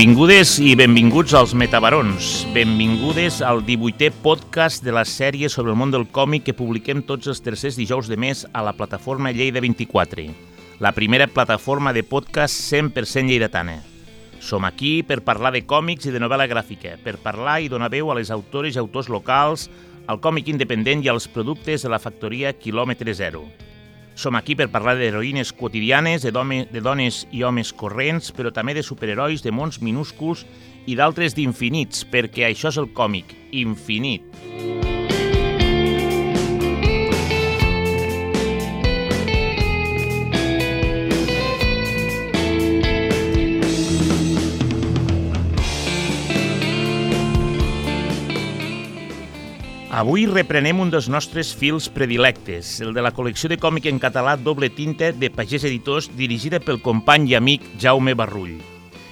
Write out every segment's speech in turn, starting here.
Benvingudes i benvinguts als Metabarons. Benvingudes al 18è podcast de la sèrie sobre el món del còmic que publiquem tots els tercers dijous de mes a la plataforma Lleida 24, la primera plataforma de podcast 100% lleidatana. Som aquí per parlar de còmics i de novel·la gràfica, per parlar i donar veu a les autores i autors locals, al còmic independent i als productes de la factoria Kilòmetre Zero. Som aquí per parlar d'heroïnes quotidianes, de, de dones i homes corrents, però també de superherois, de mons minúsculs i d'altres d'infinits, perquè això és el còmic, infinit. Avui reprenem un dels nostres fils predilectes, el de la col·lecció de còmic en català Doble Tinta de Pagès Editors, dirigida pel company i amic Jaume Barrull.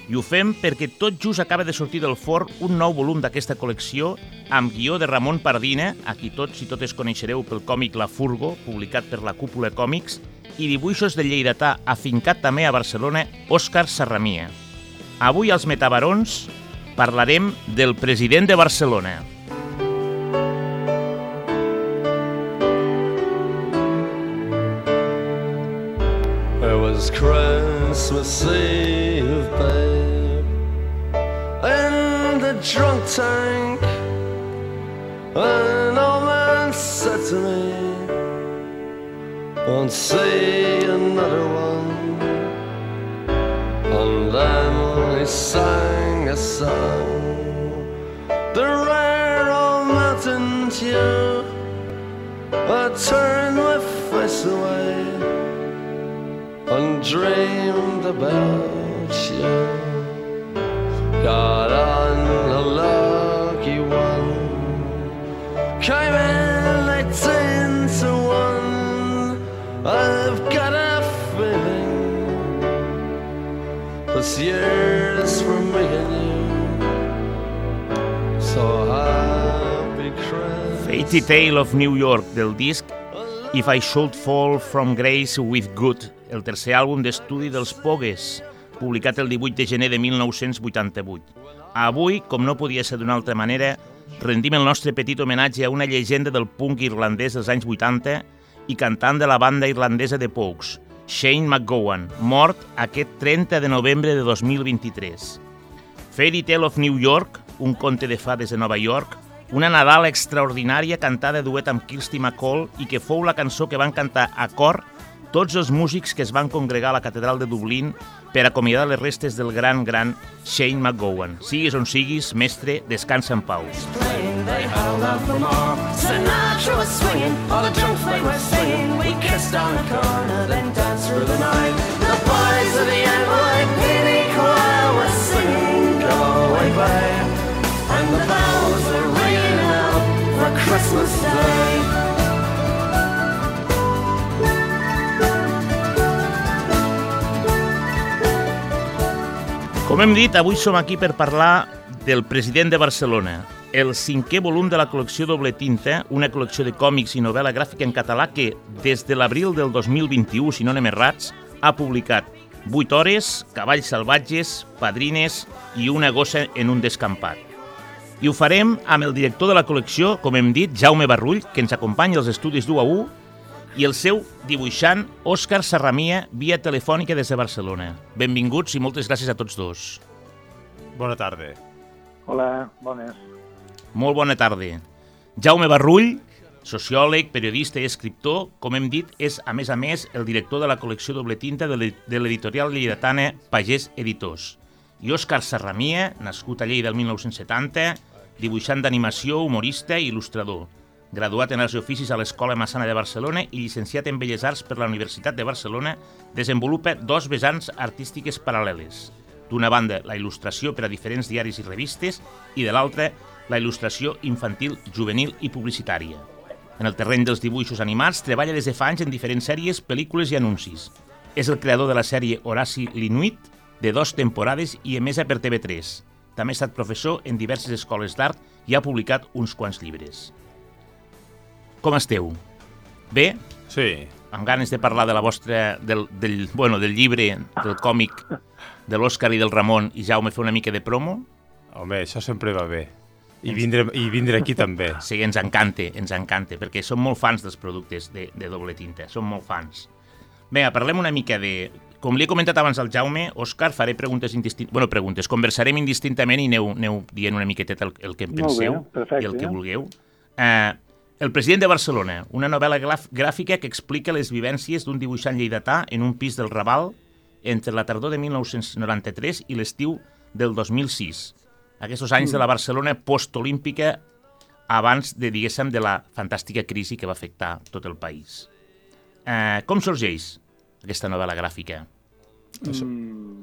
I ho fem perquè tot just acaba de sortir del forn un nou volum d'aquesta col·lecció amb guió de Ramon Pardina, a qui tots i totes coneixereu pel còmic La Furgo, publicat per la Cúpula Còmics, i dibuixos de lleidatà afincat també a Barcelona, Òscar Sarramia. Avui als Metabarons parlarem del president de Barcelona, was Christmas Eve, babe, in the drunk tank. An old man said to me, Won't see another one. And then he sang a song, the rare old mountain tune. I turned my face away and dreamed about you. Got on a lucky one, came in to one. I've got a feeling this year's for me and you. So happy Christmas. Fatey Tale of New York del disc If I Should Fall From Grace With Good, el tercer àlbum d'estudi dels Pogues, publicat el 18 de gener de 1988. Avui, com no podia ser d'una altra manera, rendim el nostre petit homenatge a una llegenda del punk irlandès dels anys 80 i cantant de la banda irlandesa de Pogues, Shane McGowan, mort aquest 30 de novembre de 2023. Fairy Tale of New York, un conte de fades de Nova York, una Nadal extraordinària cantada duet amb Kirsty McCall i que fou la cançó que van cantar a cor tots els músics que es van congregar a la catedral de Dublín per acomiadar les restes del gran, gran Shane McGowan. Siguis on siguis, mestre, descansa en pau. Sinatra was Com hem dit, avui som aquí per parlar del president de Barcelona, el cinquè volum de la col·lecció Doble Tinta, una col·lecció de còmics i novel·la gràfica en català que, des de l'abril del 2021, si no anem errats, ha publicat 8 hores, cavalls salvatges, padrines i una gossa en un descampat. I ho farem amb el director de la col·lecció, com hem dit, Jaume Barrull, que ens acompanya als estudis d'U1 i el seu dibuixant Òscar Sarramia via telefònica des de Barcelona. Benvinguts i moltes gràcies a tots dos. Bona tarda. Hola, bones. Molt bona tarda. Jaume Barrull, sociòleg, periodista i escriptor, com hem dit, és, a més a més, el director de la col·lecció doble tinta de l'editorial lleidatana Pagès Editors. I Òscar Sarramia, nascut a Lleida el 1970, dibuixant d'animació, humorista i il·lustrador graduat en els oficis a l'Escola Massana de Barcelona i llicenciat en Belles Arts per la Universitat de Barcelona, desenvolupa dos vessants artístiques paral·leles. D'una banda, la il·lustració per a diferents diaris i revistes i de l'altra, la il·lustració infantil, juvenil i publicitària. En el terreny dels dibuixos animats, treballa des de fa anys en diferents sèries, pel·lícules i anuncis. És el creador de la sèrie Horaci l'Inuit, de dos temporades i emesa per TV3. També ha estat professor en diverses escoles d'art i ha publicat uns quants llibres. Com esteu? Bé? Sí, amb ganes de parlar de la vostra, del, del, bueno, del llibre, del còmic de l'Òscar i del Ramon, i Jaume fer una mica de promo. Home, això sempre va bé. I vindre, i vindre aquí també. Sí, ens encanta, ens encanta, perquè som molt fans dels productes de, de doble tinta, som molt fans. Vinga, parlem una mica de... Com li he comentat abans al Jaume, Òscar, faré preguntes indistintament... Bueno, preguntes, conversarem indistintament i aneu, aneu dient una miqueteta el, el que en Molt bé, penseu perfecte. i el que vulgueu. Eh, el president de Barcelona, una novel·la gràfica que explica les vivències d'un dibuixant lleidatà en un pis del Raval entre la tardor de 1993 i l'estiu del 2006. Aquests anys de la Barcelona postolímpica abans de, diguéssim, de la fantàstica crisi que va afectar tot el país. Eh, com sorgeix aquesta novel·la gràfica? Mm,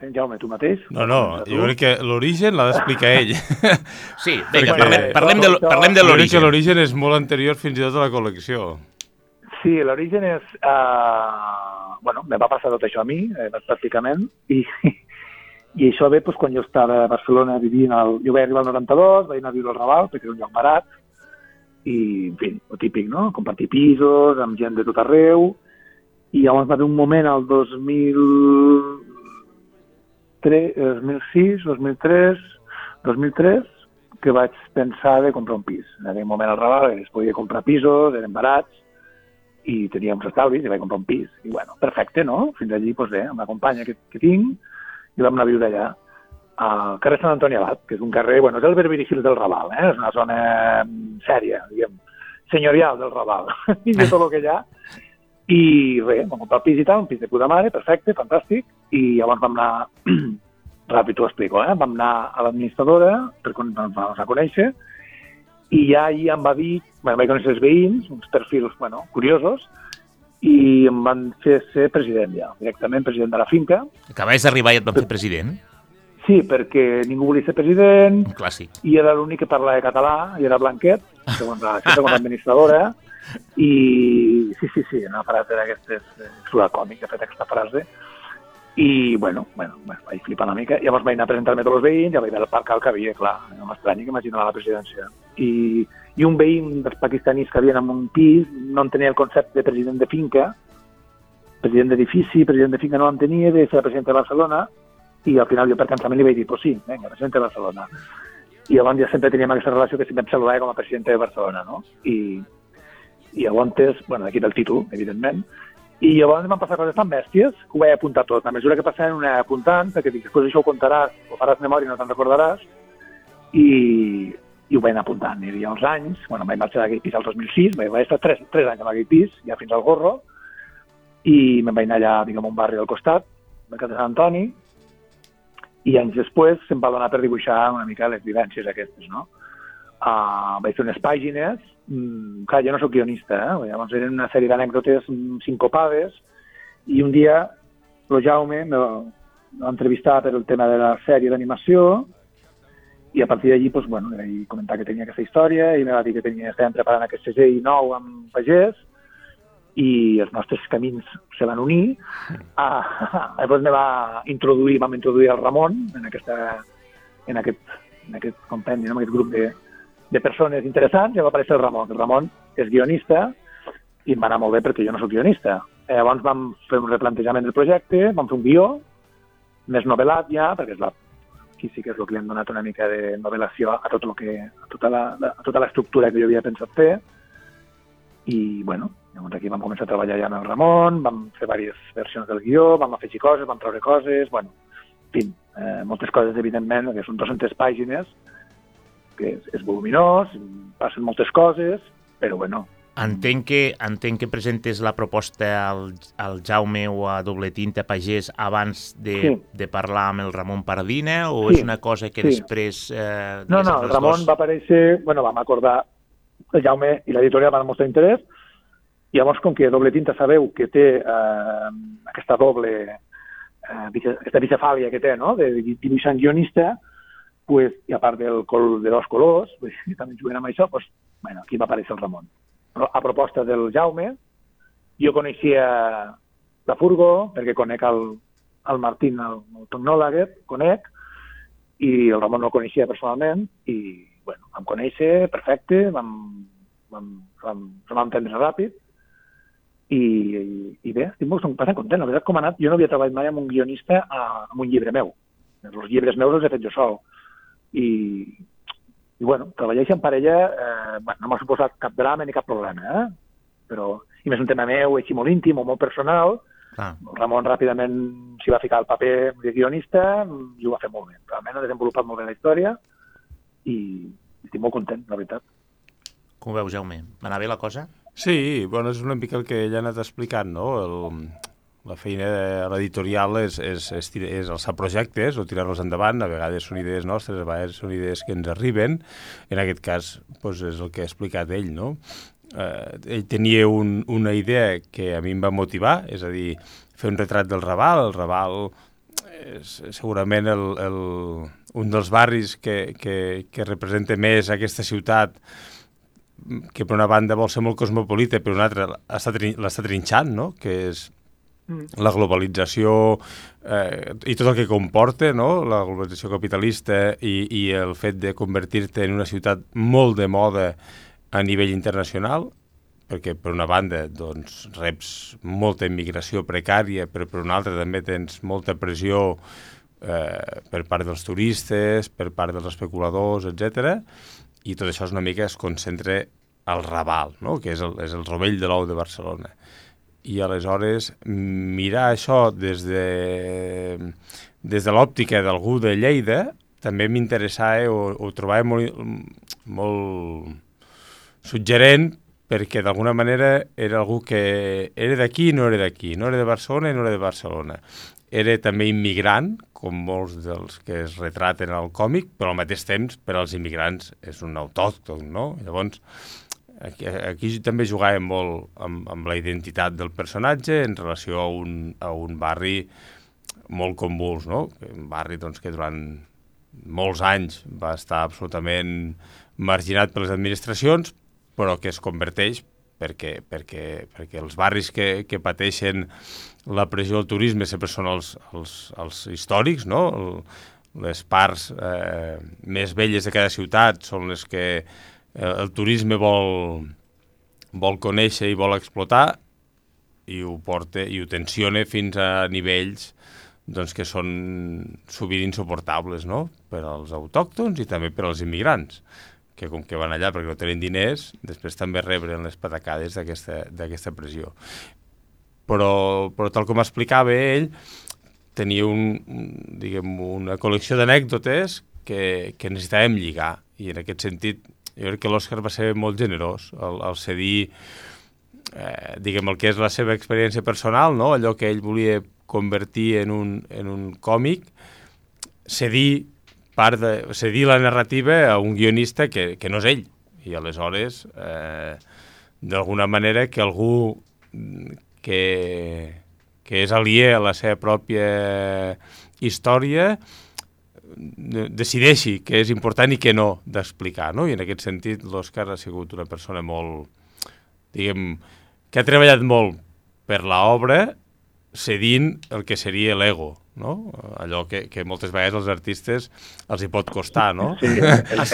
no sé, Jaume, tu mateix? No, no, Tu? jo crec que l'origen l'ha d'explicar ell. Sí, vinga, Perquè- parlem, parlem, de, parlem de Jo crec que l'origen. l'origen és molt anterior fins i tot a la col·lecció. Sí, l'origen és... Uh, bueno, me va passar tot això a mi, eh, pràcticament, i, i això ve doncs, quan jo estava a Barcelona vivint... El, jo vaig arribar al 92, vaig anar a viure al Raval, perquè era un lloc barat, i, en fi, el típic, no? Compartir pisos amb gent de tot arreu, i llavors va haver un moment al 2003, 2006, 2003, 2003, que vaig pensar de comprar un pis. En aquell moment al Raval es podia comprar pisos, eren barats, i tenia uns estalvis i vaig comprar un pis. I bueno, perfecte, no? Fins allí, doncs bé, amb la companya que, que tinc, i vam anar a viure allà al carrer Sant Antoni Abat, que és un carrer, bueno, és el Berberi Hills del Raval, eh? és una zona mm, sèria, diguem, senyorial del Raval, i de tot el que hi ha. I res, vam comprar el pis i tal, un pis de puta mare, perfecte, fantàstic, i llavors vam anar, ràpid t'ho explico, eh? vam anar a l'administradora, per vam a conèixer, i ja allí em va dir, bueno, vaig conèixer els veïns, uns perfils, bueno, curiosos, i em van fer ser president ja, directament president de la finca. Acabaves d'arribar i et van fer president? Sí, perquè ningú volia ser president, Un clàssic. i era l'únic que parlava català, i era Blanquet, segons la, segons l'administradora, i sí, sí, sí, una frase d'aquestes, eh, surt al còmic, ha fet aquesta frase, i bueno, bueno, bueno, vaig flipar una mica, llavors vaig anar a presentar-me a tots els veïns, ja vaig veure el parc al que havia, clar, no m'estranyi que imaginava la presidència. I, I un veí dels pakistanis que havien en un pis no entenia el concepte de president de finca, president d'edifici, president de finca no l'entenia, de ser president de Barcelona, i al final jo per cansament li vaig dir, pues sí, vinga, president de Barcelona. I llavors ja sempre teníem aquesta relació que sempre em saludava com a president de Barcelona, no? I, i llavors, bueno, d'aquí del títol, evidentment, i llavors van passar coses tan bèsties que ho vaig apuntar tot. A mesura que passaven anava apuntant, perquè dic, després això ho contaràs, ho faràs memòria i no te'n recordaràs, i, i ho vaig anar apuntant. I uns anys, bueno, vaig marxar d'aquell pis al 2006, vaig, estar tres, tres anys en aquell pis, ja fins al gorro, i me'n vaig anar allà, diguem, a un barri al costat, al de Sant Antoni, i anys després se'm va donar per dibuixar una mica les vivències aquestes, no? Uh, vaig fer unes pàgines, mm, clar, jo no sóc guionista, eh? llavors eren una sèrie d'anècdotes mm, sincopades, i un dia el Jaume me va me va entrevistar per el tema de la sèrie d'animació, i a partir d'allí, doncs, bueno, vaig comentar que tenia aquesta història, i me va dir que tenia, estàvem preparant aquest segell nou amb Pagès, i els nostres camins se van unir. Ah, llavors me va introduir, vam introduir el Ramon en, aquesta, en, aquest, en aquest compendi, en aquest grup de, de persones interessants, i va aparèixer el Ramon. El Ramon és guionista i em va anar molt bé perquè jo no sóc guionista. Eh, llavors vam fer un replantejament del projecte, vam fer un guió, més novel·lat ja, perquè és la, aquí sí que és el que li hem donat una mica de novel·lació a tot el que, a tota a tota l'estructura que jo havia pensat fer. I, bueno, llavors aquí vam començar a treballar ja amb el Ramon, vam fer diverses versions del guió, vam afegir coses, vam treure coses, bueno, en fi, eh, moltes coses, evidentment, que són 200 pàgines, que és, és voluminós, passen moltes coses, però bueno, Entenc que, entenc que presentes la proposta al, al Jaume o a Doble Tinta Pagès abans de, Sí. de parlar amb el Ramon Pardina o Sí, és una cosa que sí. després... Eh, No, no, el Ramon dos- va aparèixer, bueno, vam acordar, el Jaume i l'editorial van mostrar interès, i llavors, com que Doble Tinta sabeu que té eh, aquesta doble, eh, aquesta bicefàlia que té, no?, de dibuixant guionista, pues, i a part del col de dos colors, pues, que també juguen amb això, pues, bueno, aquí va aparèixer el Ramon. Però a proposta del Jaume, jo coneixia la Furgo, perquè conec el, el Martín, el, el tecnòleg, conec, i el Ramon no el coneixia personalment, i, bueno, vam conèixer, perfecte, vam, vam, vam, vam entendre ràpid, i, i, i bé, estic molt bastant content. La veritat, com ha anat, jo no havia treballat mai amb un guionista a, amb un llibre meu. Els llibres meus els he fet jo sol. I, i bueno, treballar en parella eh, bueno, no m'ha suposat cap drama ni cap problema, eh? Però, i més un tema meu així molt íntim o molt personal, el Ramon ràpidament s'hi va ficar al paper de guionista i ho va fer molt bé. Realment ha desenvolupat molt bé la història i estic molt content, la veritat. Com ho veus, Jaume? Va anar bé la cosa? Sí, bueno, és una mica el que ella ha anat explicant, no? El, la feina de l'editorial és, és, és, és alçar projectes o tirar-los endavant, a vegades són idees nostres, a vegades són idees que ens arriben, en aquest cas doncs és el que ha explicat ell, no? Eh, ell tenia un, una idea que a mi em va motivar, és a dir, fer un retrat del Raval, el Raval és segurament el, el, un dels barris que, que, que representa més aquesta ciutat que per una banda vol ser molt cosmopolita, per una altra l'està trinxant, no? que és la globalització eh, i tot el que comporta, no? la globalització capitalista i, i el fet de convertir-te en una ciutat molt de moda a nivell internacional, perquè per una banda doncs, reps molta immigració precària, però per una altra també tens molta pressió eh, per part dels turistes, per part dels especuladors, etc. I tot això és una mica es concentra al Raval, no? que és el, és el rovell de l'ou de Barcelona. I aleshores mirar això des de, des de l'òptica d'algú de Lleida també m'interessava o, o trobava molt, molt suggerent perquè d'alguna manera era algú que era d'aquí i no era d'aquí, no era de Barcelona i no era de Barcelona. Era també immigrant, com molts dels que es retraten al còmic, però al mateix temps per als immigrants és un autòcton, no? Llavors, aquí, aquí també jugàvem molt amb, amb la identitat del personatge en relació a un, a un barri molt convuls, no? Un barri doncs, que durant molts anys va estar absolutament marginat per les administracions, però que es converteix perquè, perquè, perquè els barris que, que pateixen la pressió del turisme sempre són els, els, els històrics, no? El, les parts eh, més velles de cada ciutat són les que eh, el turisme vol, vol conèixer i vol explotar i ho porta i ho tensiona fins a nivells doncs, que són sovint insuportables no? per als autòctons i també per als immigrants que com que van allà perquè no tenen diners, després també rebren les patacades d'aquesta pressió. Però, però tal com explicava ell, tenia un, diguem, una col·lecció d'anècdotes que, que necessitàvem lligar. I en aquest sentit, jo crec que l'Òscar va ser molt generós al, al cedir eh, diguem, el que és la seva experiència personal, no? allò que ell volia convertir en un, en un còmic, cedir part de, cedir la narrativa a un guionista que, que no és ell. I aleshores, eh, d'alguna manera, que algú que, que és aliè a la seva pròpia història decideixi què és important i què no d'explicar, no? I en aquest sentit l'Òscar ha sigut una persona molt, diguem, que ha treballat molt per l'obra cedint el que seria l'ego, no? Allò que, que moltes vegades als artistes els hi pot costar, no? Sí,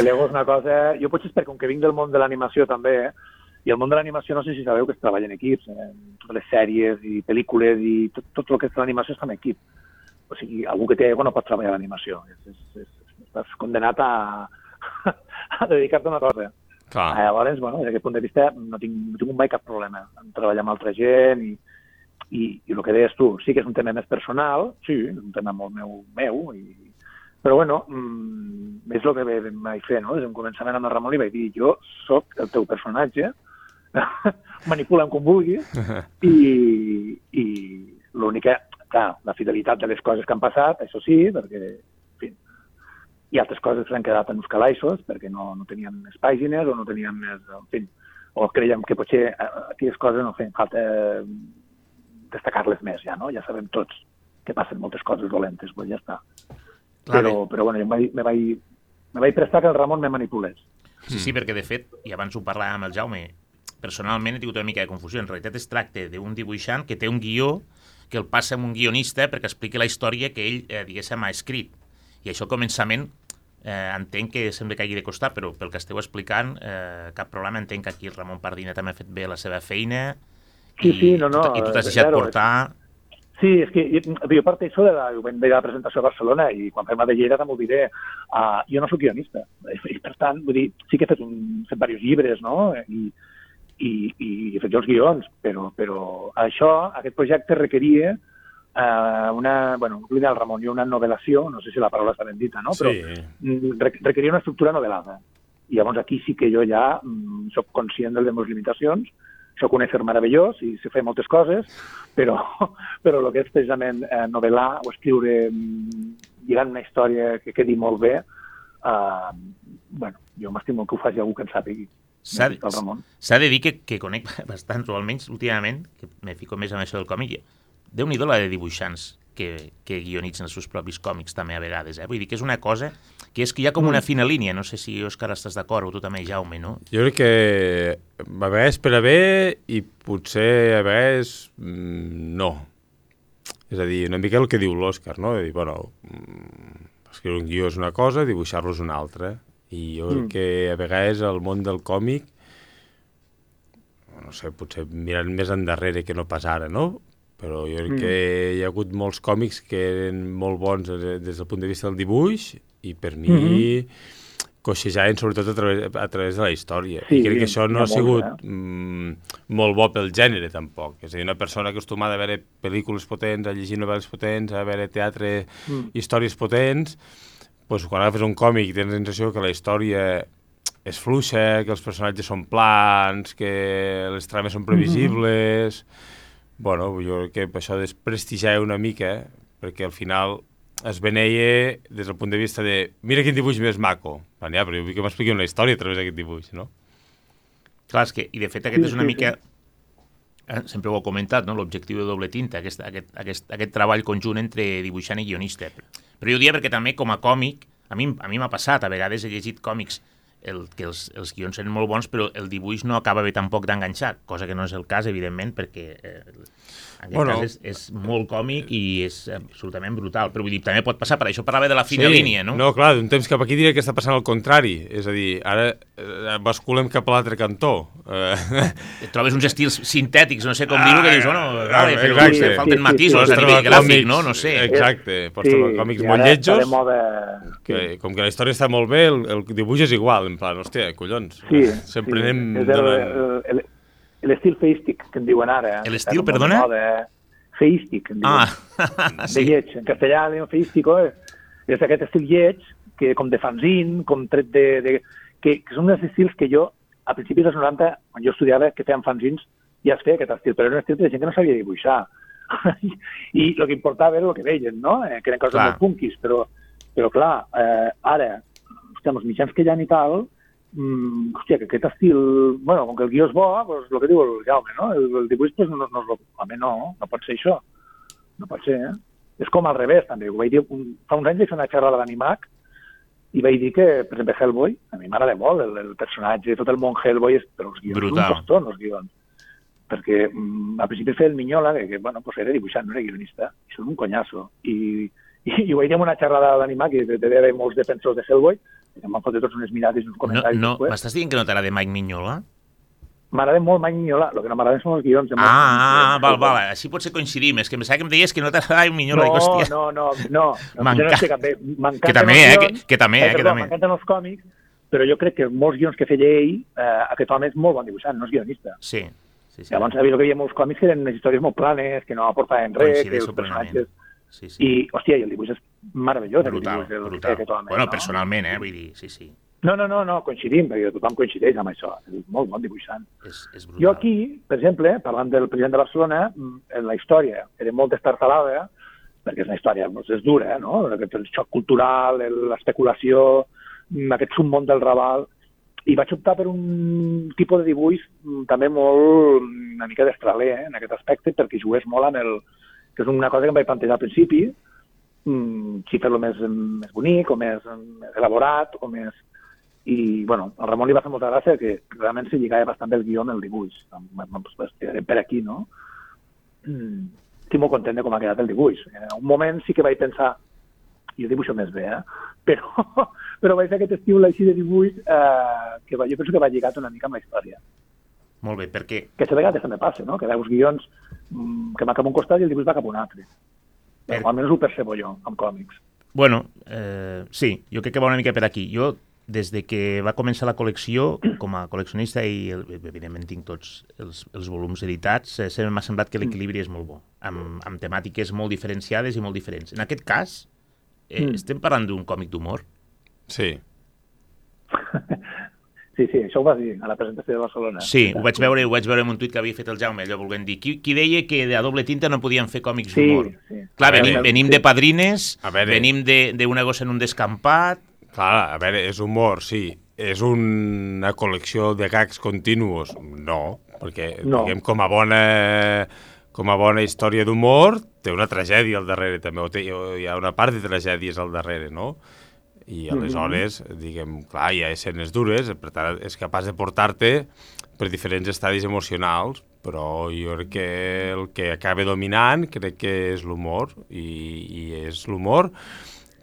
l'ego és una cosa... Jo potser és perquè com que vinc del món de l'animació també, eh? i el món de l'animació no sé si sabeu que es treballa en equips, eh? totes les sèries i pel·lícules i tot, tot el que és l'animació està en equip. O sigui, algú que té ego no pot treballar l'animació. És, és, és, estàs condenat a, a dedicar-te a una cosa. Clar. Ah, llavors, bueno, des d'aquest punt de vista no tinc, no tinc mai cap problema en treballar amb altra gent i, i, i el que deies tu, sí que és un tema més personal, sí, és un tema molt meu, meu i, però bueno, mm, és el que vaig fer, no? Des d'un començament amb el Ramon li vaig dir, jo sóc el teu personatge, manipula'm com vulguis, i, i l'únic que, clar, la fidelitat de les coses que han passat, això sí, perquè, en fi, hi ha altres coses que s'han quedat en uns calaixos perquè no, no tenien més pàgines o no tenien més, en fi, o creiem que potser eh, aquelles coses no feien falta eh, destacar-les més ja, no? Ja sabem tots que passen moltes coses dolentes, doncs ja està. Clar, però, però bueno, jo me vaig, me vaig, me vaig prestar que el Ramon me manipulés. Sí, sí, perquè de fet, i abans ho parlàvem amb el Jaume, personalment he tingut una mica de confusió. En realitat es tracta d'un dibuixant que té un guió que el passa amb un guionista perquè expliqui la història que ell, eh, diguéssim, ha escrit. I això al començament eh, entenc que sembla que hagi de costar, però pel que esteu explicant, eh, cap problema. Entenc que aquí el Ramon Pardina també ha fet bé la seva feina Sí, sí, no, no, I tu t'has deixat claro, portar... Sí, és que jo, jo parteixo de la, vam a la presentació a Barcelona i quan fem la de Lleida també ho diré. Uh, jo no sóc guionista, i per tant, vull dir, sí que he fet, un, he fet diversos llibres, no?, i, i, i jo els guions, però, però això, aquest projecte requeria uh, una, bueno, ho diu el Ramon, jo una novelació, no sé si la paraula està ben dita, no?, però Sí. mm, re- requeria una estructura novel·lada. I llavors aquí sí que jo ja mm, soc conscient de les meves limitacions, soc un ésser meravellós i sé fer moltes coses, però, però el que és precisament eh, novel·lar o escriure mm, lligant una història que quedi molt bé, eh, bueno, jo m'estimo que ho faci algú que en sàpigui. S'ha s'ha de dir que, que conec bastant, o almenys últimament, que me fico més amb això del còmic, déu-n'hi-do la de dibuixants que, que guionitzen els seus propis còmics també a vegades, eh? Vull dir que és una cosa que és que hi ha com una fina línia, no sé si Òscar estàs d'acord, o tu també, Jaume, no? Jo crec que a vegades per a bé i potser a vegades mm, no. És a dir, una mica el que diu l'Òscar, no? De dir, bueno, mm, escriure un guió és una cosa, dibuixar-lo és una altra. I jo Mm. que a vegades el món del còmic, no sé, potser mirant més endarrere que no pas ara, no? Però jo crec Mm. que hi ha hagut molts còmics que eren molt bons des del punt de vista del dibuix i per mi Mhm. coixejaven sobretot a través, a través de la història. Sí, I crec que això no ha sigut molts, mm, molt bo pel gènere, tampoc. És a dir, una persona acostumada a veure pel·lícules potents, a llegir novel·les potents, a veure teatre, Mm. històries potents, doncs quan agafes un còmic tens la sensació que la història és fluixa, que els personatges són plans, que les trames són previsibles... Bueno, jo crec que això desprestigiar una mica, perquè al final es beneia des del punt de vista de mira quin dibuix més maco. Van, ja, però jo vull que m'expliqui una història a través d'aquest dibuix, no? Clar, és que, i de fet aquest és una mica... Eh, sempre ho he comentat, no? l'objectiu de doble tinta, aquest, aquest, aquest, aquest treball conjunt entre dibuixant i guionista. Però jo ho dia perquè també com a còmic, a mi a mi m'ha passat, a vegades he llegit còmics el, que els, els guions eren molt bons, però el dibuix no acaba bé tampoc d'enganxar, cosa que no és el cas, evidentment, perquè eh, en aquest Bueno. cas és, és molt còmic i és absolutament brutal. Però vull dir, també pot passar, per això parlava de la fina línia, no? No, clar, d'un temps cap aquí diria que està passant el contrari. És a dir, ara eh, basculem cap a l'altre cantó. Eh, Et trobes uns estils sintètics, no sé com dir-ho, que dius, bueno, Ah, vale, però exacte. falten Sí, sí, matisos sí, a sí. nivell trobar gràfic, còmics, no? No sé. Exacte, pots trobar còmics molt lletjos, de que, com que la història està molt bé, el, el dibuix és igual, en plan, hòstia, collons. Sí, Sempre sí. anem... És el- el- L'estil feístic, que en diuen ara. El Està estil, com molt de perdona? moda. Feístic, en diuen. Ah, de sí. lleig. En castellà, el feístico eh? és aquest estil lleig, que com de fanzine, com tret de... de que, que són uns estils que jo, a principis dels 90, quan jo estudiava, que feien fanzins, ja es feia aquest estil, però era un estil de gent que no sabia dibuixar. I el que importava era el que veien, no? Eh, que eren coses Clar. molt punkis, però, però clar, eh, ara, hòstia, amb els mitjans que hi ha i tal, mm, hòstia, que aquest estil, bueno, com que el guió és bo, doncs el que diu el Jaume, no? El, el dibuix, doncs, no, no, no, a mi no, no pot ser això. No pot ser, eh? És com al revés, també. Ho vaig dir, un, fa uns anys vaig fer una xerrada d'animac i vaig dir que, per exemple, Hellboy, a mi m'agrada molt el, el personatge, tot el món Hellboy, és, però els guions Brutal. són un costó, els guions. Perquè mm, al principi feia el Minyola, que, que bueno, pues era dibuixant, no era guionista, i són un conyasso. I, i, i ho vaig dir en una xerrada d'animac, i devia haver molts defensors de Hellboy, que em van fotre tots unes mirades i uns No, comentaris no, després. m'estàs dient que no t'agrada Mike Mignola? M'agrada molt Mike Mignola, el que no m'agraden són els guions. Ah, ah, de- val, val, així potser coincidim. És que em pensava que em deies que no t'agradava Mignola. No, hòstia. no, no, no. no no. M'encanten Que també, eh, que- que també, eh, que perdó, també. M'encanten els còmics, però jo crec que molts guions que feia ell, eh, aquest home és molt bon dibuixant, no és guionista. Sí, sí, sí. Llavors, havia que hi havia molts còmics que eren històries molt planes, que no aportaven res, que els personatges... plenament. Sí, sí. I, hòstia, i el dibuix és meravellós, brutal, dibuix, el que brutal. home. Bueno, no? personalment, eh, vull dir, sí, sí. No, no, no, no, coincidim, perquè tothom coincideix amb això. És molt bon dibuixant. És, és brutal. Jo aquí, per exemple, parlant del president de Barcelona, mm, en la història era molt destartalada, perquè és una història doncs, és dura, no? Aquest, el xoc cultural, l'especulació, mm, aquest submón del Raval, i vaig optar per un tipus de dibuix mm, també molt, una mica d'estraler, eh, en aquest aspecte, perquè jugués molt amb el... que és una cosa que em vaig plantejar al principi, mm, si fer-lo més, més bonic, o més, més elaborat, o més... I, bueno, al Ramon li va fer molta gràcia que realment s'hi lligava bastant bé el guió amb el dibuix. Pues, per aquí, no? Mm, estic molt content de com ha quedat el dibuix. En un moment sí que vaig pensar jo dibuixo més bé, eh? Però, però vaig fer aquest estil així de dibuix eh, que jo penso que va lligat una mica amb la història. Molt bé, perquè... Que a vegades també passa, no? Que veus guions que va cap a un costat i el dibuix va cap a un altre. Per- Però almenys ho percebo jo, amb còmics. Bueno, eh, sí, jo crec que va una mica per aquí. Jo, des de que va començar la col·lecció, com a col·leccionista, i el- evidentment tinc tots els, els volums editats, eh, sempre m'ha semblat que l'equilibri és molt bo, amb, amb temàtiques molt diferenciades i molt diferents. En aquest cas, eh, Mm. estem parlant d'un còmic d'humor? Sí. Sí, sí, això ho vas dir a la presentació de Barcelona. Sí, ho vaig veure, ho vaig veure en un tuit que havia fet el Jaume, allò volent dir. Qui, qui deia que de a doble tinta no podien fer còmics Sí, d'humor? sí. Clar, venim, venim sí. de padrines, A veure. venim de- d'una gossa en un descampat... Clar, a veure, és humor, sí. És una col·lecció de gags continus? No, perquè No. diguem, com a bona com a bona història d'humor, té una tragèdia al darrere també, o té, o hi ha una part de tragèdies al darrere, no? I aleshores, diguem, clar, hi ha escenes dures, per tant, és capaç de portar-te per diferents estadis emocionals, però jo crec que el que acaba dominant crec que és l'humor, i, i és l'humor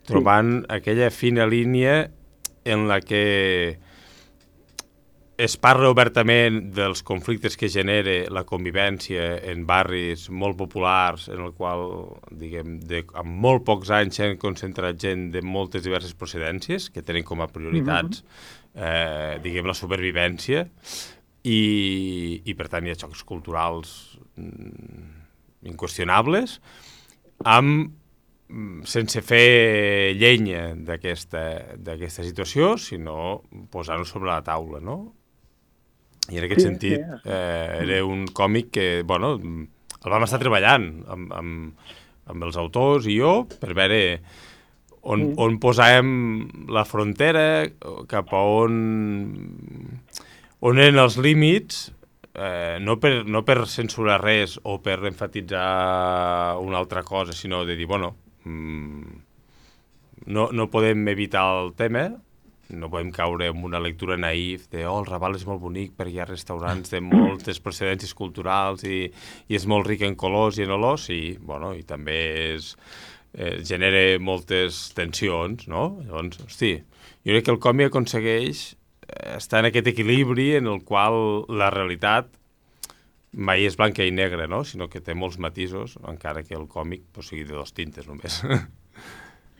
trobant aquella fina línia en la que es parla obertament dels conflictes que genera la convivència en barris molt populars en el qual, diguem, de, amb molt pocs anys s'han concentrat gent de moltes diverses procedències que tenen com a prioritats, eh, diguem, la supervivència i, i per tant hi ha xocs culturals mm, inqüestionables amb mm, sense fer llenya d'aquesta d'aquesta situació, sinó posar-ho sobre la taula, no? I en aquest Sí, sentit, sí, sí. eh, era un còmic que, bueno, el vam estar treballant amb, amb, amb els autors i jo per veure on, on posàvem la frontera, cap a on, on eren els límits, eh, no, per, no per censurar res o per enfatitzar una altra cosa, sinó de dir, bueno, mm, no, no podem evitar el tema, no podem caure en una lectura naïf de oh, el Raval és molt bonic perquè hi ha restaurants de moltes procedències culturals i, i és molt ric en colors i en olors, sí, bueno, i també és, eh, genera moltes tensions, no? Llavors, hosti, jo crec que el còmic aconsegueix eh, estar en aquest equilibri en el qual la realitat mai és blanca i negra, no? sinó que té molts matisos, encara que el còmic pues, sigui de dos tintes només.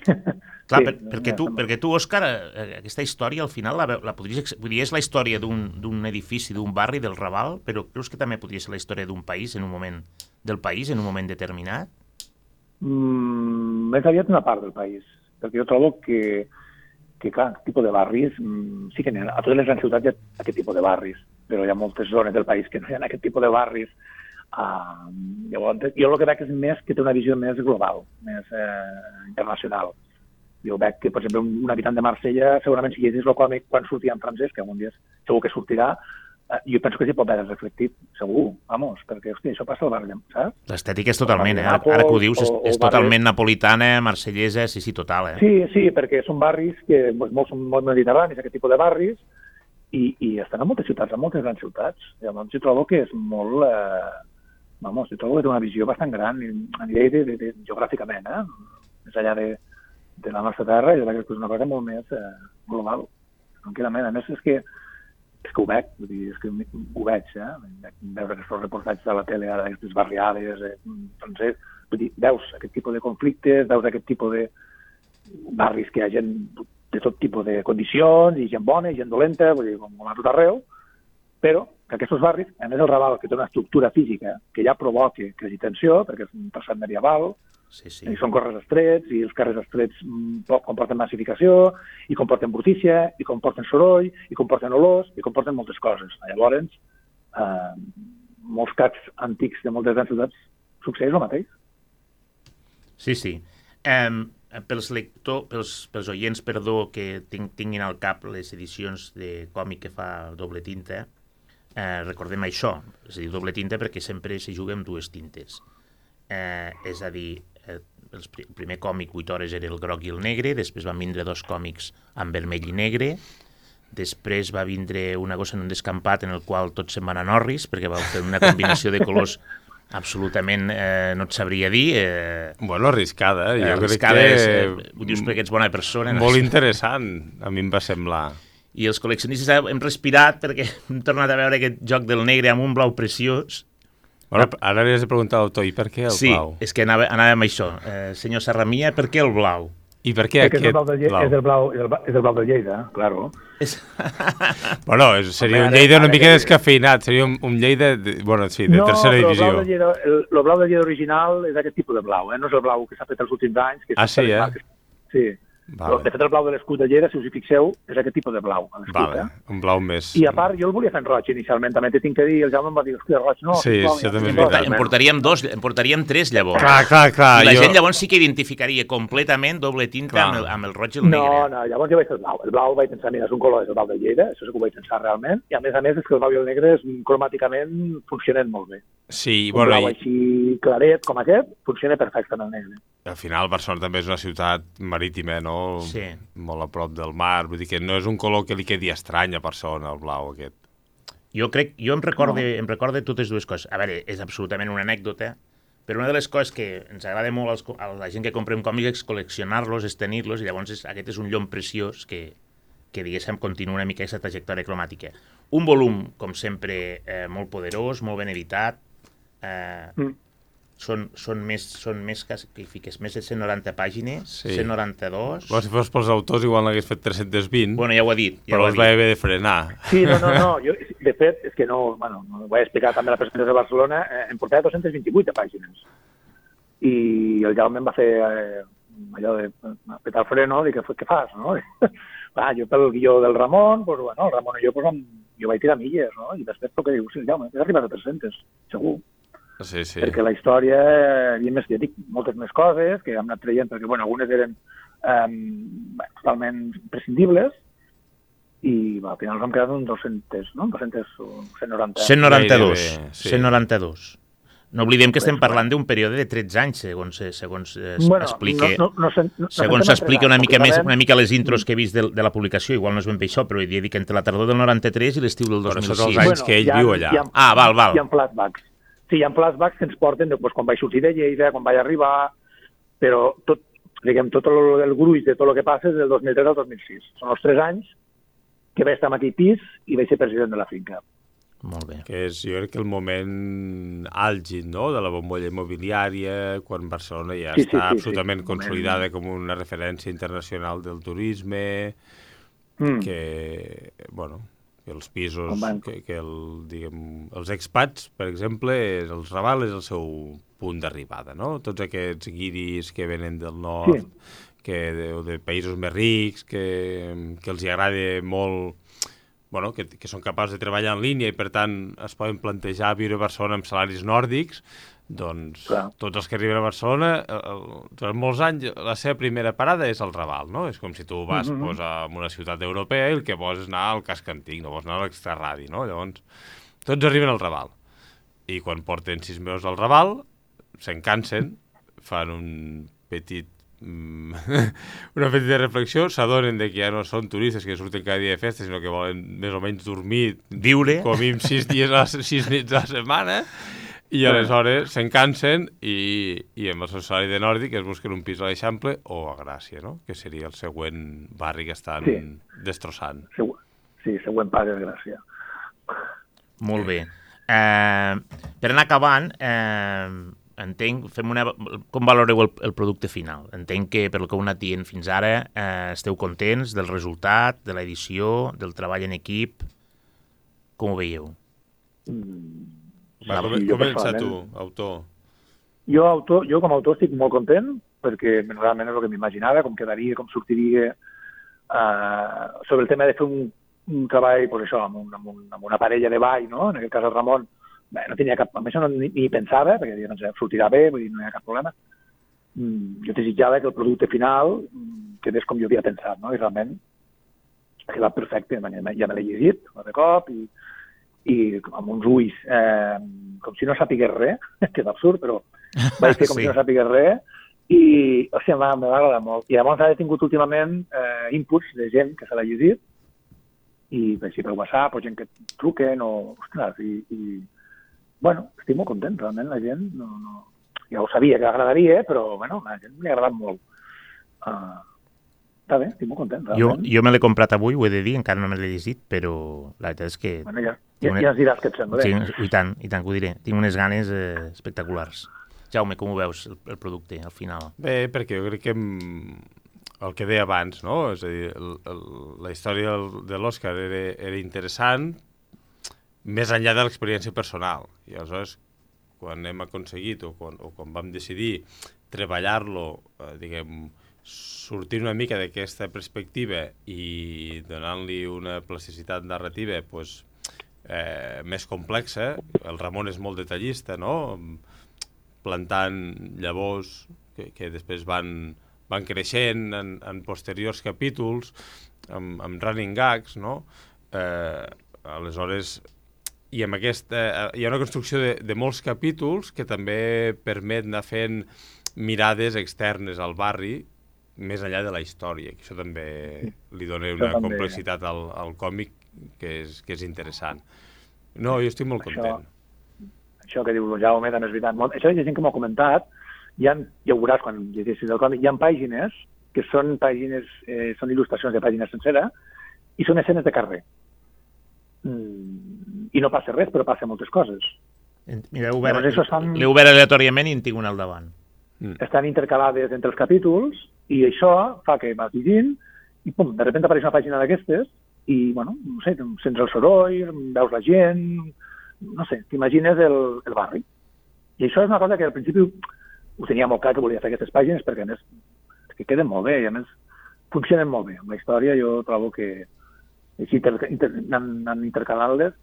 Clar, Sí, per, perquè, tu, ja, perquè tu, Òscar, eh, aquesta història al final la, la podries... Vull dir, és la història d'un d'un edifici, d'un barri, del Raval, però creus que també podria ser la història d'un país en un moment del país, en un moment determinat? Mm, més aviat una part del país, perquè jo trobo que, que clar, aquest tipus de barris, mm, sí que n'hi ha, a totes les grans ciutats hi ha aquest tipus de barris, però hi ha moltes zones del país que no hi ha aquest tipus de barris. Uh, llavors, jo el que veig és més que té una visió més global, més eh, internacional. Jo veig que, per exemple, un, un habitant de Marsella, segurament si llegís el còmic quan sortia en francès, que un dia segur que sortirà, eh, jo penso que s'hi pot veure reflectit, segur, vamos, perquè, hòstia, això passa al barri, saps? L'estètica és totalment, eh? barri Ara, que ho Nàpols dius, és, és barri- totalment napolitana, marsellesa, sí, sí, total, eh? Sí, sí, perquè són barris que doncs, molts són molt mediterranis, aquest tipus de barris, i, i estan a moltes ciutats, a moltes grans ciutats. Llavors jo trobo que és molt... Eh, vamos, jo trobo que té una visió bastant gran a nivell de, de, de, geogràficament, eh? més allà de, de la nostra terra, i crec que és una cosa molt més eh, global, tranquil·lament. A més, és que és que ho veig, vull dir, és que ho veig, eh? Veure aquests reportatges de la tele ara, d'aquestes barriades, eh? francès, vull dir, veus aquest tipus de conflictes, veus aquest tipus de barris que hi ha gent de tot tipus de condicions, i gent bona i gent dolenta, vull dir, com, com a tot arreu, però que aquests barris, a més el Raval, que té una estructura física que ja provoca crisi tensió, perquè és un traçat medieval, Sí, sí. i són carrers estrets, i els carrers estrets mm, po- comporten massificació, i comporten brutícia, i comporten soroll, i comporten olors, i comporten moltes coses. Llavors, eh, molts cacs antics de moltes grans ciutats succeeix el mateix. Sí, sí. Um, pels, lector, pels, pels oients, perdó, que tinguin al cap les edicions de còmic que fa doble tinta, eh, recordem això, és a dir, doble tinta perquè sempre se juga amb dues tintes. Eh, és a dir, eh, el primer còmic, 8 hores, era el groc i el negre, després van vindre dos còmics amb vermell i negre, després va vindre una gossa en un descampat en el qual tots se'n van a Norris, perquè va fer una combinació de colors absolutament, eh, no et sabria dir, eh, bueno, arriscada, eh? jo crec arriscades, que... eh, ho dius perquè ets bona persona. no Molt sé. interessant, a mi em va semblar. I els col·leccionistes hem respirat perquè hem tornat a veure aquest joc del negre amb un blau preciós. Bueno, ara li has de preguntar a l'autor, i per què el sí, blau? és que anava, anava amb això. Eh, senyor Serramia, per què el blau? I per què Perquè és el aquest blau de, Lle- blau? és el blau, és el, ba- és el blau de Lleida, claro. És... Bueno, és, seria Home, un ara- Lleida una ara mica que- descafeinat, seria un, un Lleida, de, bueno, sí, de no, tercera però divisió. El blau, de Lleida, el, el blau de Lleida original és aquest tipus de blau, eh? no és el blau que s'ha fet els últims anys. Que Ah, sí, eh? marques. Sí. Vale. De fet, el blau de l'escut de Lleida, si us hi fixeu, és aquest tipus de blau. Vale, eh? un blau més... I a part, jo el volia fer en roig inicialment, també t'he tinc que dir, el Jaume em va dir, hòstia, roig, no. Sí, això també és en roig". veritat. En portaríem dos, en portaríem tres llavors. Clar, clar, clar. I la jo... gent llavors sí que identificaria completament doble tinta Clar. amb el, amb el roig i el No, negre. no, llavors jo vaig fer el blau. El blau vaig pensar, mira, és un color, és el blau de Lleida, això és el que ho vaig pensar realment, i a més a més és que el blau i el negre és, cromàticament funcionen molt bé. Sí, Un bueno, blau i, així claret com aquest funciona perfecte en el negre. al final Barcelona també és una ciutat marítima, no? Sí. Molt a prop del mar, vull dir que no és un color que li quedi estrany a Barcelona, el blau aquest. Jo crec, jo em recorde, em recorde totes dues coses. A veure, és absolutament una anècdota, però una de les coses que ens agrada molt als, a la gent que comprem còmics és col·leccionar-los, és tenir-los, i llavors és, aquest és un llom preciós que, que diguéssim, continua una mica aquesta trajectòria cromàtica. Un volum, com sempre, eh, molt poderós, molt ben editat, eh, Mm. són, són, més, són més que, que hi fiques més de 190 pàgines, Sí. 192... Bueno, si fos pels autors igual n'hagués fet 320, Bueno, ja ho ha dit. Ja però ho ha els va haver de frenar. Sí, no, no, no. Jo, de fet, és que no, bueno, no ho vaig explicar també a la presentació de Barcelona, eh, em portava 228 pàgines. I el Jaume em va fer eh, allò de petar el freno, dir, què, fas, no? Va, jo pel guió del Ramon, pues, bueno, el Ramon i jo, pues, jo vaig tirar milles, no? I després el que diu, sí, Jaume, has arribat a 300, segur. Sí, sí. Perquè la història hi havia més, ja dic, moltes més coses que hem anat traient, perquè bueno, algunes eren um, totalment prescindibles i va, al final ens hem quedat un 200, no? 200 o 190. 192. Gairebé, sí. 192. No oblidem que estem parlant d'un període de 13 anys, segons, eh, segons eh, bueno, explica... no, no, no, no, Segons s'explica una mica més, una mica les intros Mm. que he vist de, de la publicació, igual no és ben bé això, però he dit que entre la tardor del 93 i l'estiu del Però això 2006. són els anys que ell viu allà. Ah, val, val. Hi ha flashbacks. Sí, hi ha flashbacks que ens porten de, pues, quan vaig sortir de Lleida, quan vaig arribar, però tot, diguem, tot el, el gruix de tot el que passa és del 2003 al 2006. Són els tres anys que vaig estar en aquell pis i vaig ser president de la finca. Molt bé. que és, jo crec que el moment àlgid, no?, de la bombolla immobiliària, quan Barcelona ja Sí, sí, està sí, sí. absolutament Un consolidada com una referència internacional del turisme, Mm. que, bueno, que els pisos, que, que el, diguem, els expats, per exemple, és, el Raval és el seu punt d'arribada, no? Tots aquests guiris que venen del nord, Sí. que de, de països més rics, que, que els hi agrada molt bueno, que, que són capaços de treballar en línia i per tant es poden plantejar viure a Barcelona amb salaris nòrdics, doncs Clar. tots els que arriben a Barcelona, el, el, durant molts anys la seva primera parada és el Raval, no? És com si tu vas Mhm. pues, a una ciutat europea i el que vols és anar al casc antic, no vols anar a l'extraradi, no? Llavors, tots arriben al Raval. I quan porten sis mesos al Raval, se'n cansen, fan un petit mm, una petita reflexió, s'adonen de que ja no són turistes que surten cada dia de festa, sinó que volen més o menys dormir, Viure. com a mínim sis dies a sis nits a la setmana, i aleshores se'n cansen i, i amb el seu salari de nòrdic es busquen un pis a l'Eixample o a Gràcia, no? que seria el següent barri que estan Sí. destrossant. Següent, sí, següent pas, desgràcia. Molt bé. Eh, per anar acabant, eh, entenc, fem una, com valoreu el, el producte final? Entenc que, per el que heu anat dient fins ara, eh, esteu contents del resultat, de l'edició, del treball en equip. Com ho veieu? Va, com, jo comença tu, autor. Jo, autor, jo com a autor estic molt content perquè realment és el que m'imaginava, com quedaria, com sortiria uh, sobre el tema de fer un, un treball pues això, amb, un, amb, un, amb una parella de ball, no? en aquest cas el Ramon, bé, no tenia cap, amb això no ni, ni pensava, perquè diria, doncs, sortirà bé, vull dir, no hi ha cap problema. Mm, jo desitjava que el producte final mm, quedés com jo havia pensat, no? i realment ha quedat perfecte, ja me l'he llegit de cop i, i amb uns ulls eh, com si no sapigués res, que és absurd, però vaig fer com Sí. si no sapigués res, i, o sigui, m'ha m'ha agradat molt. I llavors he tingut últimament eh, inputs de gent que se l'ha llegit, i si per WhatsApp, o gent que truquen, o, ostres, i, i bueno, estic molt content, realment, la gent, no, no, ja ho sabia que agradaria, però, bueno, a la gent li ha agradat molt. Uh, està bé, estic molt content. Jo, realment. jo me l'he comprat avui, ho he de dir, encara no me l'he llegit, però la veritat és que... Bueno, ja, Tinc ja, una- ja ens diràs què et sembla. Sí, I tant, i tant que ho diré. Tinc unes ganes eh, espectaculars. Jaume, com ho veus, el, el producte, al final? Bé, perquè jo crec que el que deia abans, no? És a dir, el, el, la història del- de l'Òscar era, era interessant més enllà de l'experiència personal. I aleshores, quan hem aconseguit o quan, o quan vam decidir treballar-lo, eh, diguem, sortint una mica d'aquesta perspectiva i donant-li una plasticitat narrativa pues, eh, més complexa, el Ramon és molt detallista, no? plantant llavors que, que després van, van creixent en, en posteriors capítols, amb, amb running gags, no? Eh, aleshores, i amb aquesta, eh, hi ha una construcció de, de molts capítols que també permet anar fent mirades externes al barri més enllà de la història, que això també li dona una complexitat al, al còmic que és, que és interessant. No, jo estic molt Això- content. Això que diu el Jaume també és veritat. Molt... Això hi ha gent que m'ho ha comentat, hi ha, ja ho veuràs quan llegeixis el còmic, hi ha pàgines que són pàgines, eh, són il·lustracions de pàgines sencera i són escenes de carrer. Mm, I no passa res, però passa moltes coses. Mira, l'he obert, Llavors, això fan- l'he obert aleatòriament i en tinc un al davant. Estan intercalades entre els capítols i això fa que vas llegint i pum, de repente apareix una pàgina d'aquestes i, bueno, no sé, sents el soroll, veus la gent, no sé, t'imagines el, el barri. I això és una cosa que al principi ho tenia molt clar que volia fer aquestes pàgines perquè, a més, és que queden molt bé i, a més, funcionen molt bé. Amb la història jo trobo que així inter, inter, anant, anant intercalant-les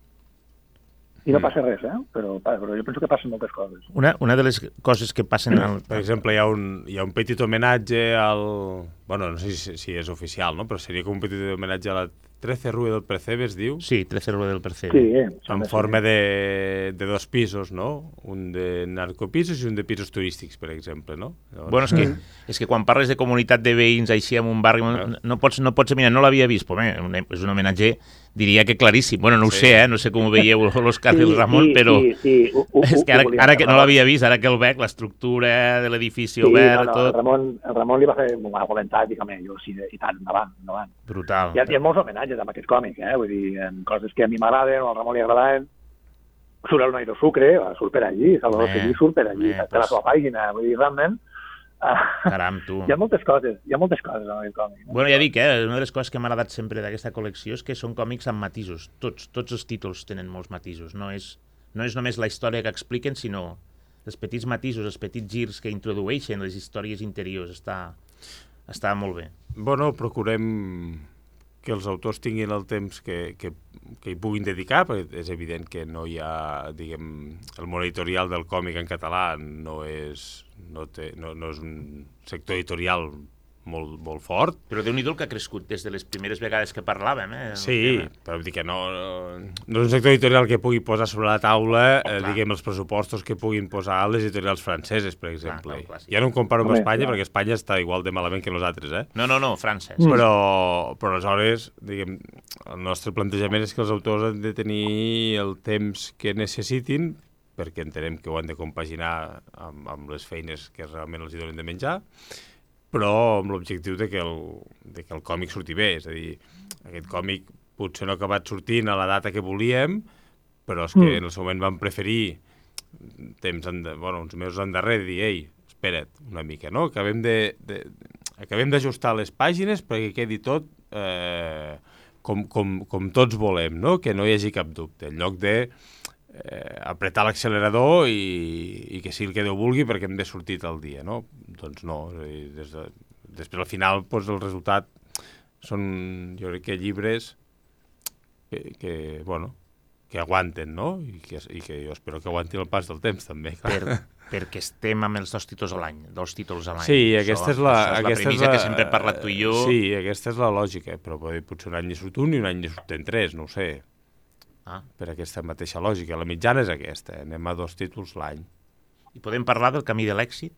i no Mm. passa res, eh? Però, però jo penso que passen moltes coses. Una, una de les coses que passen al... Per exemple, hi ha un, hi ha un petit homenatge al... Bueno, no sé si, si és oficial, no? però seria com un petit homenatge a la 13 Rue del Percebe, es diu, Sí, 13 Rue del Percebe. Sí, eh? en forma de, de dos pisos, no? Un de narcopisos i un de pisos turístics, per exemple, no? Llavors, Bueno, és que, és que quan parles de comunitat de veïns així en un barri, no, no pots, no pots, mira, no l'havia vist, però bé, un- és un homenatge, diria que claríssim. Bueno, no ho Sí. sé, eh? no sé com ho veieu l'Òscar i el Ramon, sí, però Sí, sí, ho, ho, és que ara, ara que no l'havia vist, ara que el veig, l'estructura de l'edifici Sí, obert, no, no, el, tot, Ramon, el Ramon li va fer una dic, home, jo sí, i tant, endavant, endavant. brutal. Hi ha, hi ha molts homenatges amb aquest còmic, eh? Vull dir, en coses que a mi m'agraden o al Ramon li agradaven. Surt el noi de Sucre, surt per allí, Salvador Seguí surt per allí, bé, té la pues- seva pàgina, vull dir, realment... ah, Caram, tu. hi ha moltes coses, hi ha moltes coses en aquest còmic. No? Bueno, ja dic, eh, una de les coses que m'ha agradat sempre d'aquesta col·lecció és que són còmics amb matisos. Tots, tots els títols tenen molts matisos. No és, no és només la història que expliquen, sinó els petits matisos, els petits girs que introdueixen les històries interiors. Està, està molt bé. Bueno, procurem que els autors tinguin el temps que, que, que hi puguin dedicar, perquè és evident que no hi ha, diguem, el món editorial del còmic en català no és, no té, no, no és un sector editorial molt, molt fort. Però déu nhi que ha crescut des de les primeres vegades que parlàvem, eh? Sí, tema. però vull dir que no, no, és un sector editorial que pugui posar sobre la taula, eh, clar. diguem, els pressupostos que puguin posar les editorials franceses, per exemple. clar, clar, sí. ja no em comparo amb Espanya, clar. perquè Espanya està igual de malament que nosaltres, eh? No, no, no, França. Mm. però, però aleshores, diguem, el nostre plantejament és que els autors han de tenir el temps que necessitin perquè entenem que ho han de compaginar amb, amb les feines que realment els hi donen de menjar, però amb l'objectiu de, que el, de que el còmic surti bé, és a dir, aquest còmic potser no ha acabat sortint a la data que volíem, però és que Mm. en el seu moment vam preferir temps, en, bueno, uns mesos endarrere, dir, ei, espera't una mica, no? Acabem de, de, acabem d'ajustar les pàgines perquè quedi tot eh, com, com, com tots volem, no? que no hi hagi cap dubte, en lloc de eh, apretar l'accelerador i, i que sigui el que Déu vulgui perquè hem de sortir tal dia, no? Doncs no, és a dir, des de, després al final doncs, el resultat són, jo crec que llibres que, que bueno, que aguanten, no? I que, I que jo espero que aguantin el pas del temps, també, clar. Per, perquè estem amb els dos títols a l'any, dos títols a l'any. Sí, Això- aquesta és la, això és la premissa és la, que sempre he parlat tu i jo. Sí, aquesta és la lògica, però pot- potser un any hi surt un i un any hi surten tres, no ho sé, Ah, per aquesta mateixa lògica. La mitjana és aquesta, eh? anem a dos títols l'any. I podem parlar del camí de l'èxit?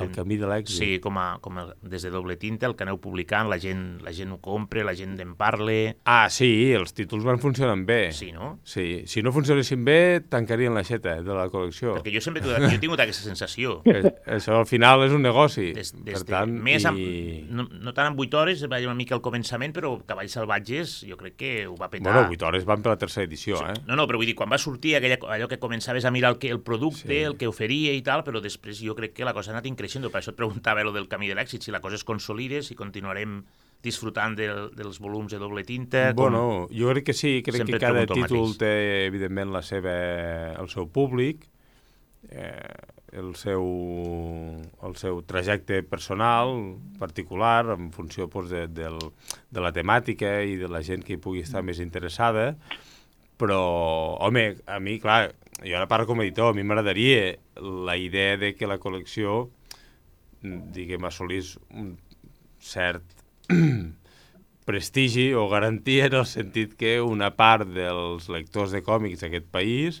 El camí de l'èxit. Sí, com a, com a, des de doble tinta, el que aneu publicant, la gent, la gent ho compra, la gent en parla... Ah, sí, els títols van funcionant bé. Sí, no? Sí, si no funcionessin bé, tancarien l'aixeta de la col·lecció. Perquè jo sempre jo he tingut aquesta sensació. Que Això al final és un negoci. Des, des per de, tant, més amb, i... no, no tant amb 8 hores, va una mica al començament, però Cavalls Salvatges jo crec que ho va petar. Bueno, 8 hores van per la tercera edició, eh? No, no, però vull dir, quan va sortir aquella, allò que començaves a mirar el, que, el producte, Sí. el que oferia i tal, però després jo crec que la cosa ha anat increixent. Per això et preguntava lo del camí de l'èxit, si la cosa es consolida, si continuarem disfrutant del, dels volums de doble tinta... com- Bueno, jo crec que sí, crec Sempre que cada títol té, evidentment, la seva, el seu públic, eh, el, seu, el seu trajecte personal, particular, en funció pues, de, del, de la temàtica i de la gent que hi pugui estar més interessada, però, home, a mi, clar, jo ara parlo com a editor, a mi m'agradaria la idea de que la col·lecció, diguem, assolís un cert prestigi o garantia en el sentit que una part dels lectors de còmics d'aquest país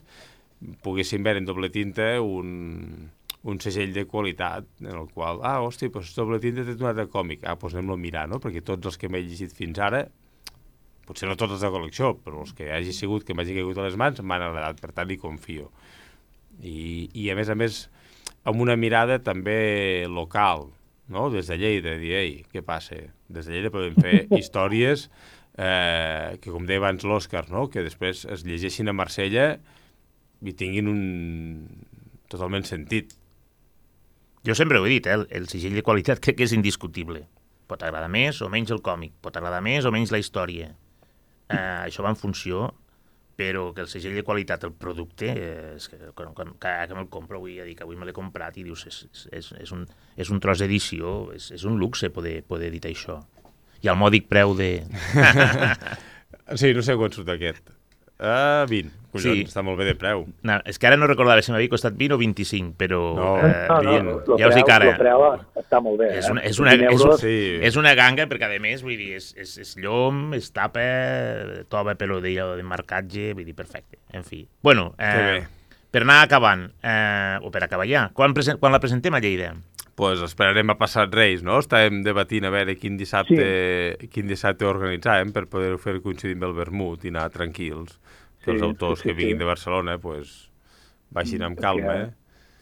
poguessin veure en doble tinta un, un segell de qualitat en el qual, ah, hòstia, doncs doble tinta té un altre còmic, ah, doncs anem-lo a mirar, no? Perquè tots els que m'he llegit fins ara, potser no tots de col·lecció, però els que hagi sigut, que m'hagi caigut a les mans, m'han agradat, per tant hi confio. I, I a més a més, amb una mirada també local, no? des de Lleida, dir, ei, què passa? Des de Lleida podem fer històries eh, que, com deia abans l'Òscar, no? que després es llegeixin a Marsella i tinguin un totalment sentit. Jo sempre ho he dit, eh? el, el segell de qualitat crec que és indiscutible. Pot agradar més o menys el còmic, pot agradar més o menys la història. Eh, això va en funció, però que el segell de qualitat, el producte, eh, és que quan, cada que me'l compro avui, ja dic, avui me l'he comprat i dius, és, és, és, un, és un tros d'edició, és, és un luxe poder, poder editar això. I al mòdic preu de... Sí, no sé quan surt aquest. Ah, 20. Collons, Sí. està molt bé de preu. No, és que ara no recordava si m'havia costat 20 o 25, però... No. eh, No, no, bien. lo Ja us dic ara. lo preu està molt bé. És eh? una, és, una, 20 és, un, sí. és una ganga perquè, a més, vull dir, és, és, és llom, és tapa, tova però de, de marcatge, vull dir, perfecte. En fi. Bueno, eh, per anar acabant, eh, o per acabar ja, quan, presen quan la presentem a Lleida? pues esperarem a passar Reis, no? Estàvem debatint a veure quin dissabte, sí. quin dissabte organitzàvem per poder fer coincidir amb el vermut i anar tranquils. Que Sí, els autors sí, sí, que vinguin sí. de Barcelona pues, baixin amb calma, eh?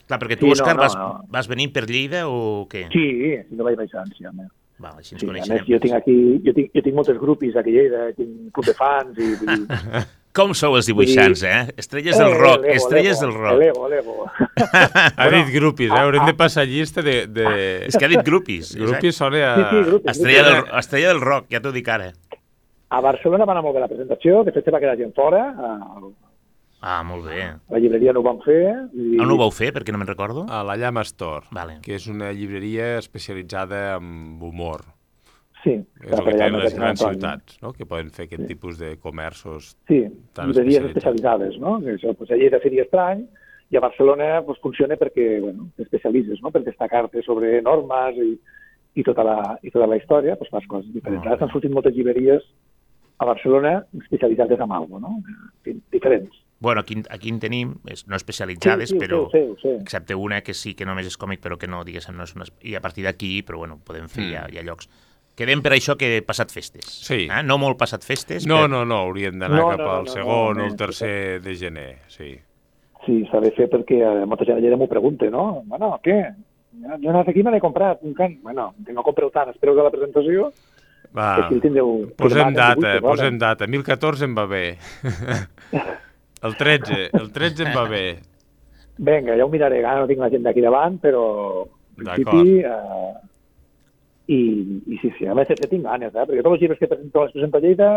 Clar, perquè Sí, tu, no, Òscar, no, vas, no. vas venir per Lleida o què? Sí, sí que vaig baixar, sí, home. Val, així ens Sí, a coneixerem. més, jo tinc aquí, jo tinc, jo tinc moltes grupis aquí a Lleida, tinc club de fans i... dir, Com sou els dibuixants, eh? Estrelles del Eh, rock, l'ego, estrelles l'ego, del rock. L'ego, l'ego. Ha dit grupis, eh? Haurem de passar llista de... de... És que ha dit grupis. Grupis sona a... Sí, sí, grupis. Estrella del, estrella del rock, ja t'ho dic ara. A Barcelona va anar molt bé la presentació, de fet se va quedar gent fora, a Ah, molt bé. la llibreria no ho van fer. I... On ho vau fer, perquè no me'n recordo? A la Llama Store, Vale. que és una llibreria especialitzada en humor. Sí, És el que tenen no les grans anar, ciutats, no? que poden fer aquest tipus de comerços. Sí, tan llibreries especialitzades, no? Que Això, pues, a Lleida seria estrany, i a Barcelona pues, funciona perquè bueno, t'especialitzes, no? per destacar-te sobre normes i, i, tota la, i tota la història, pues, fas coses diferents. Ara estan sortint moltes llibreries a Barcelona especialitzades en alguna cosa, no? En fi, diferents. Bueno, aquí, aquí en tenim, no especialitzades, sí, sí, però... Sé, sé, ho sé. excepte una que sí que només és còmic, però que no, diguéssim, no és una... I a partir d'aquí, però bueno, podem fer, Mm. ja, hi ha llocs. Quedem per això que he passat festes. Sí. Eh? No molt passat festes. No, però- no, no, hauríem d'anar No, cap no, al no, no, segon no, o el no. tercer de gener, sí. Sí, s'ha de fer perquè eh, molta gent a Lleida m'ho pregunta, no? Bueno, què? Jo he anat aquí i me l'he comprat. Un can... Bueno, que no compreu tant, espereu de la presentació, Va, el tindreu... posem data, vale? posem data. 1014 em va bé. El 13, el 13 em va bé. Vinga, ja ho miraré, ara no tinc la gent d'aquí davant, però en principi... Eh, i, I sí, sí, a més, ja tinc ganes, eh? perquè tots els llibres que presento, a Lleida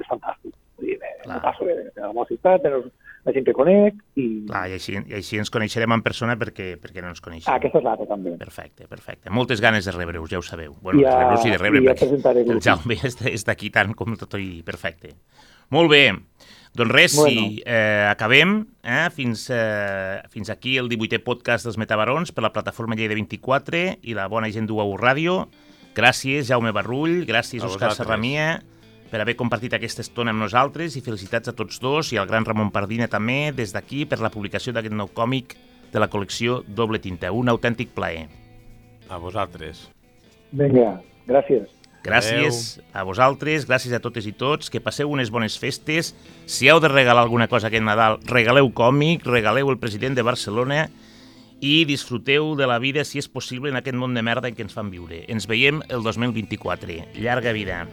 és fantàstic. Vull dir, me, Clar. passo bé, de la meva ciutat, de la gent que conec, i... Clar, i així, i així ens coneixerem en persona perquè, perquè no ens coneixem. Ah, aquesta és l'altra, també. Perfecte, perfecte. Moltes ganes de rebre-us, ja ho sabeu. Bueno, I de a- rebre-us i de rebre, i perquè el. Jaume és, és d'aquí tant com tot i perfecte. Molt bé. Doncs res, Bueno. si eh, acabem, eh, fins, eh, fins aquí el 18è podcast dels Metabarons per la plataforma Lleida 24 i la bona gent d'UAU Ràdio. Gràcies, Jaume Barrull, gràcies, A Òscar. Serramia, per haver compartit aquesta estona amb nosaltres i felicitats a tots dos i al gran Ramon Pardina també des d'aquí per la publicació d'aquest nou còmic de la col·lecció Doble Tinta. Un autèntic plaer. A vosaltres. Vinga, gràcies. Gràcies a vosaltres, gràcies a totes i tots, que passeu unes bones festes. Si heu de regalar alguna cosa aquest Nadal, regaleu còmic, regaleu el president de Barcelona i disfruteu de la vida, si és possible, en aquest món de merda en què ens fan viure. Ens veiem el 2024. Llarga vida.